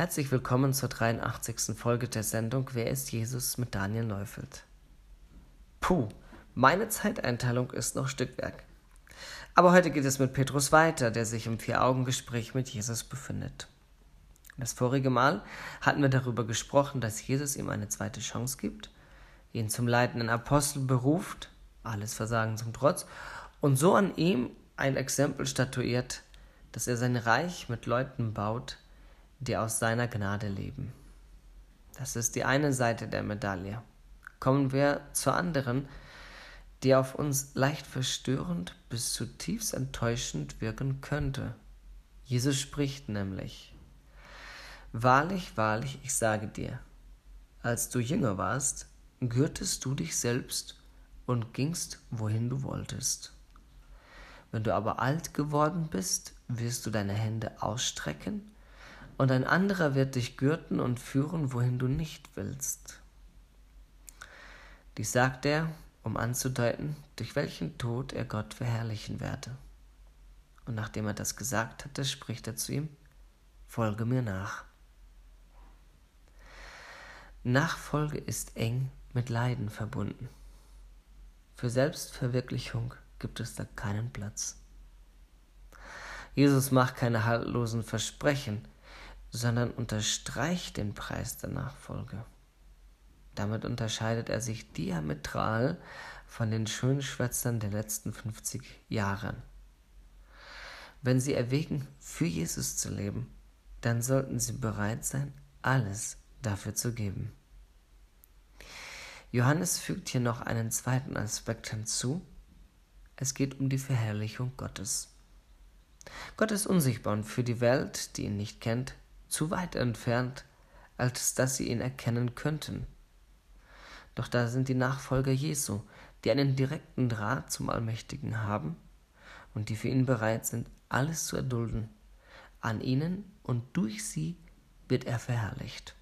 Herzlich willkommen zur 83. Folge der Sendung Wer ist Jesus mit Daniel Neufeld. Puh, meine Zeiteinteilung ist noch Stückwerk. Aber heute geht es mit Petrus weiter, der sich im Vier-Augen-Gespräch mit Jesus befindet. Das vorige Mal hatten wir darüber gesprochen, dass Jesus ihm eine zweite Chance gibt, ihn zum leitenden Apostel beruft, alles Versagen zum Trotz, und so an ihm ein Exempel statuiert, dass er sein Reich mit Leuten baut, die aus seiner Gnade leben. Das ist die eine Seite der Medaille. Kommen wir zur anderen, die auf uns leicht verstörend bis zutiefst enttäuschend wirken könnte. Jesus spricht nämlich, Wahrlich, wahrlich, ich sage dir, als du jünger warst, gürtest du dich selbst und gingst, wohin du wolltest. Wenn du aber alt geworden bist, wirst du deine Hände ausstrecken, und ein anderer wird dich gürten und führen, wohin du nicht willst. Dies sagt er, um anzudeuten, durch welchen Tod er Gott verherrlichen werde. Und nachdem er das gesagt hatte, spricht er zu ihm, Folge mir nach. Nachfolge ist eng mit Leiden verbunden. Für Selbstverwirklichung gibt es da keinen Platz. Jesus macht keine haltlosen Versprechen, sondern unterstreicht den Preis der Nachfolge. Damit unterscheidet er sich diametral von den Schönschwätzern der letzten 50 Jahre. Wenn Sie erwägen, für Jesus zu leben, dann sollten Sie bereit sein, alles dafür zu geben. Johannes fügt hier noch einen zweiten Aspekt hinzu. Es geht um die Verherrlichung Gottes. Gott ist unsichtbar und für die Welt, die ihn nicht kennt, zu weit entfernt, als dass sie ihn erkennen könnten. Doch da sind die Nachfolger Jesu, die einen direkten Draht zum Allmächtigen haben und die für ihn bereit sind, alles zu erdulden. An ihnen und durch sie wird er verherrlicht.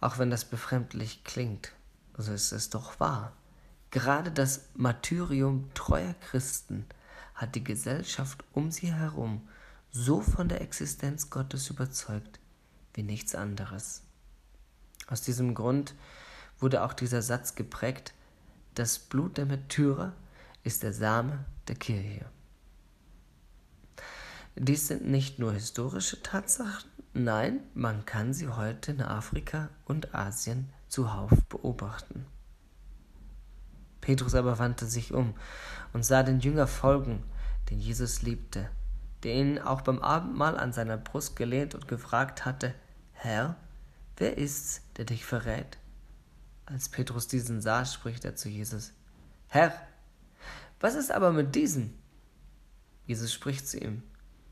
Auch wenn das befremdlich klingt, so ist es doch wahr. Gerade das Martyrium treuer Christen hat die Gesellschaft um sie herum so von der Existenz Gottes überzeugt wie nichts anderes. Aus diesem Grund wurde auch dieser Satz geprägt, das Blut der Märtyrer ist der Same der Kirche. Dies sind nicht nur historische Tatsachen, nein, man kann sie heute in Afrika und Asien zuhauf beobachten. Petrus aber wandte sich um und sah den Jünger folgen, den Jesus liebte, der ihn auch beim Abendmahl an seiner Brust gelehnt und gefragt hatte, Herr, wer ist's, der dich verrät? Als Petrus diesen sah, spricht er zu Jesus, Herr, was ist aber mit diesem? Jesus spricht zu ihm,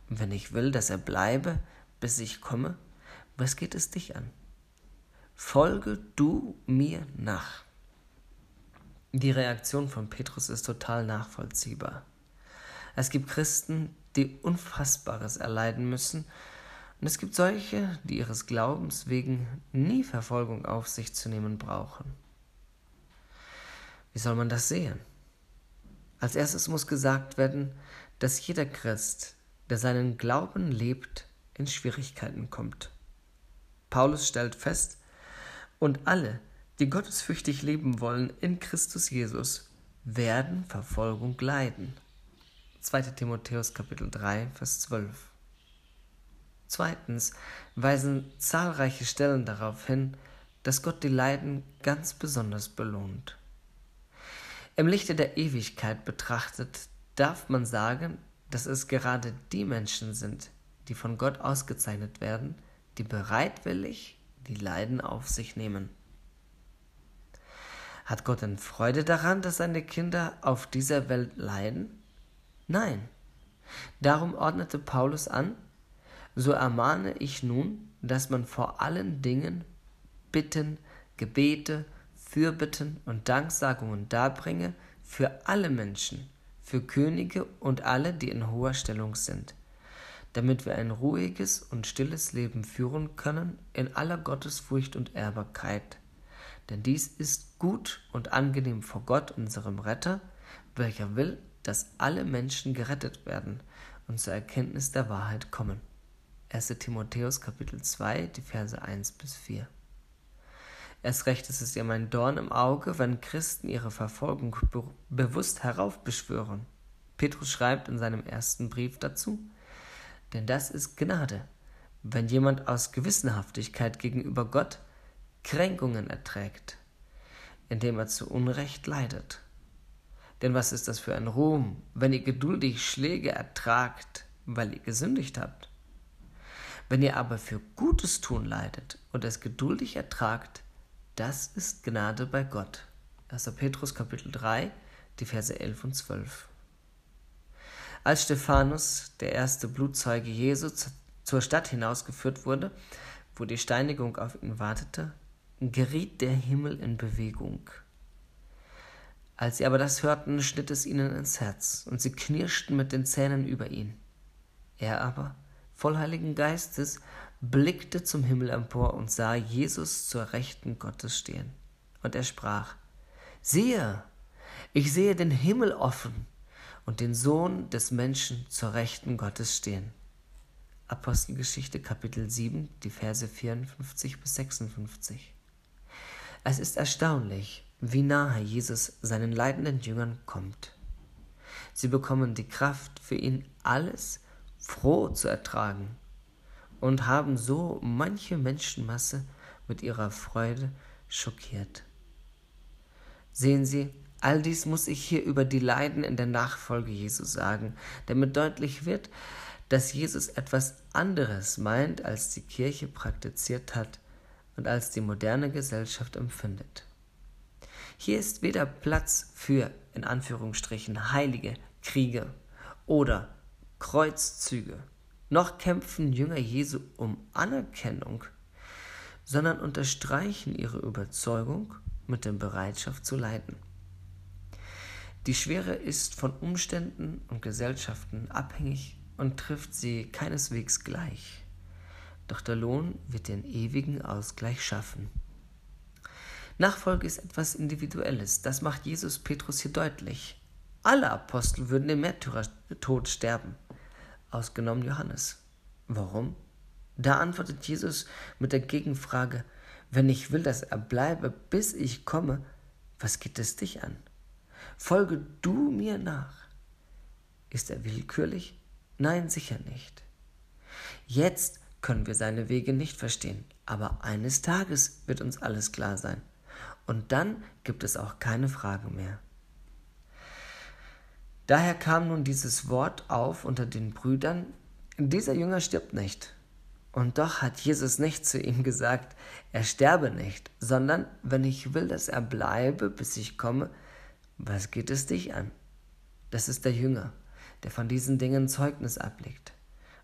wenn ich will, dass er bleibe, bis ich komme, was geht es dich an? Folge du mir nach. Die Reaktion von Petrus ist total nachvollziehbar. Es gibt Christen, die Unfassbares erleiden müssen, und es gibt solche, die ihres Glaubens wegen nie Verfolgung auf sich zu nehmen brauchen. Wie soll man das sehen? Als erstes muss gesagt werden, dass jeder Christ, der seinen Glauben lebt, in Schwierigkeiten kommt. Paulus stellt fest, und alle, die gottesfürchtig leben wollen in Christus Jesus, werden Verfolgung leiden. 2. Timotheus Kapitel 3, Vers 12. Zweitens weisen zahlreiche Stellen darauf hin, dass Gott die Leiden ganz besonders belohnt. Im Lichte der Ewigkeit betrachtet darf man sagen, dass es gerade die Menschen sind, die von Gott ausgezeichnet werden, die bereitwillig die Leiden auf sich nehmen. Hat Gott denn Freude daran, dass seine Kinder auf dieser Welt leiden? Nein. Darum ordnete Paulus an, so ermahne ich nun, dass man vor allen Dingen Bitten, Gebete, Fürbitten und Danksagungen darbringe für alle Menschen, für Könige und alle, die in hoher Stellung sind, damit wir ein ruhiges und stilles Leben führen können in aller Gottesfurcht und Ehrbarkeit denn dies ist gut und angenehm vor Gott, unserem Retter, welcher will, dass alle Menschen gerettet werden und zur Erkenntnis der Wahrheit kommen. 1. Timotheus Kapitel 2, die Verse 1 bis 4. Erst recht ist es ihm ein Dorn im Auge, wenn Christen ihre Verfolgung be bewusst heraufbeschwören. Petrus schreibt in seinem ersten Brief dazu, denn das ist Gnade, wenn jemand aus Gewissenhaftigkeit gegenüber Gott Kränkungen erträgt, indem er zu Unrecht leidet. Denn was ist das für ein Ruhm, wenn ihr geduldig Schläge ertragt, weil ihr gesündigt habt? Wenn ihr aber für Gutes tun leidet und es geduldig ertragt, das ist Gnade bei Gott. 1. Petrus Kapitel 3, die Verse 11 und 12. Als Stephanus, der erste Blutzeuge Jesu, zur Stadt hinausgeführt wurde, wo die Steinigung auf ihn wartete, geriet der Himmel in Bewegung. Als sie aber das hörten, schnitt es ihnen ins Herz, und sie knirschten mit den Zähnen über ihn. Er aber, voll Heiligen Geistes, blickte zum Himmel empor und sah Jesus zur Rechten Gottes stehen. Und er sprach, Siehe, ich sehe den Himmel offen und den Sohn des Menschen zur Rechten Gottes stehen. Apostelgeschichte Kapitel 7, die Verse 54 bis 56. Es ist erstaunlich, wie nahe Jesus seinen leidenden Jüngern kommt. Sie bekommen die Kraft, für ihn alles froh zu ertragen und haben so manche Menschenmasse mit ihrer Freude schockiert. Sehen Sie, all dies muss ich hier über die Leiden in der Nachfolge Jesu sagen, damit deutlich wird, dass Jesus etwas anderes meint, als die Kirche praktiziert hat und als die moderne Gesellschaft empfindet. Hier ist weder Platz für, in Anführungsstrichen, heilige Kriege oder Kreuzzüge, noch kämpfen Jünger Jesu um Anerkennung, sondern unterstreichen ihre Überzeugung mit der Bereitschaft zu leiden. Die Schwere ist von Umständen und Gesellschaften abhängig und trifft sie keineswegs gleich. Doch der Lohn wird den ewigen Ausgleich schaffen. Nachfolge ist etwas Individuelles, das macht Jesus Petrus hier deutlich. Alle Apostel würden den Märtyrertod sterben, ausgenommen Johannes. Warum? Da antwortet Jesus mit der Gegenfrage, wenn ich will, dass er bleibe, bis ich komme, was geht es dich an? Folge du mir nach. Ist er willkürlich? Nein, sicher nicht. Jetzt können wir seine Wege nicht verstehen, aber eines Tages wird uns alles klar sein. Und dann gibt es auch keine Frage mehr. Daher kam nun dieses Wort auf unter den Brüdern, dieser Jünger stirbt nicht. Und doch hat Jesus nicht zu ihm gesagt, er sterbe nicht, sondern wenn ich will, dass er bleibe, bis ich komme, was geht es dich an? Das ist der Jünger, der von diesen Dingen Zeugnis ablegt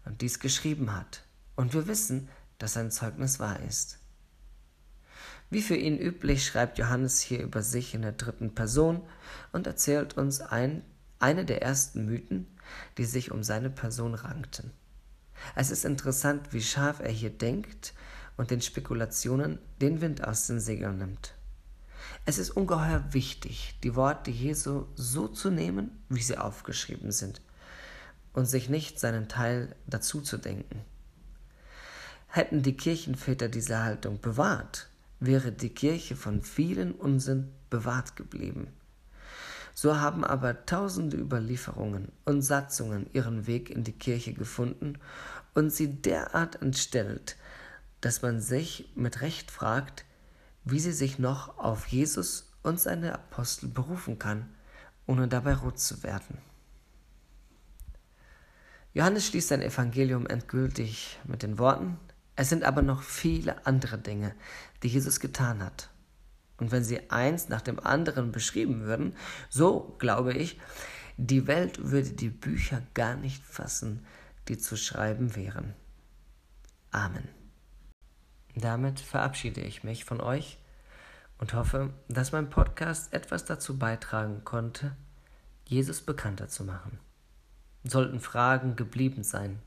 und dies geschrieben hat. Und wir wissen, dass sein Zeugnis wahr ist. Wie für ihn üblich schreibt Johannes hier über sich in der dritten Person und erzählt uns ein, eine der ersten Mythen, die sich um seine Person rankten. Es ist interessant, wie scharf er hier denkt und den Spekulationen den Wind aus den Segeln nimmt. Es ist ungeheuer wichtig, die Worte Jesu so zu nehmen, wie sie aufgeschrieben sind, und sich nicht seinen Teil dazu zu denken. Hätten die Kirchenväter diese Haltung bewahrt, wäre die Kirche von vielen Unsinn bewahrt geblieben. So haben aber tausende Überlieferungen und Satzungen ihren Weg in die Kirche gefunden und sie derart entstellt, dass man sich mit Recht fragt, wie sie sich noch auf Jesus und seine Apostel berufen kann, ohne dabei rot zu werden. Johannes schließt sein Evangelium endgültig mit den Worten, es sind aber noch viele andere Dinge, die Jesus getan hat. Und wenn sie eins nach dem anderen beschrieben würden, so glaube ich, die Welt würde die Bücher gar nicht fassen, die zu schreiben wären. Amen. Damit verabschiede ich mich von euch und hoffe, dass mein Podcast etwas dazu beitragen konnte, Jesus bekannter zu machen. Sollten Fragen geblieben sein,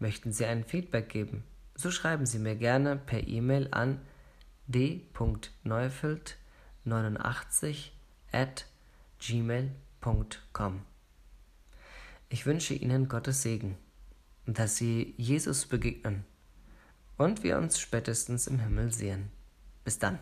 möchten Sie ein Feedback geben, so schreiben Sie mir gerne per E-Mail an d.neufeld89 at gmail.com. Ich wünsche Ihnen Gottes Segen dass sie Jesus begegnen und wir uns spätestens im Himmel sehen. Bis dann.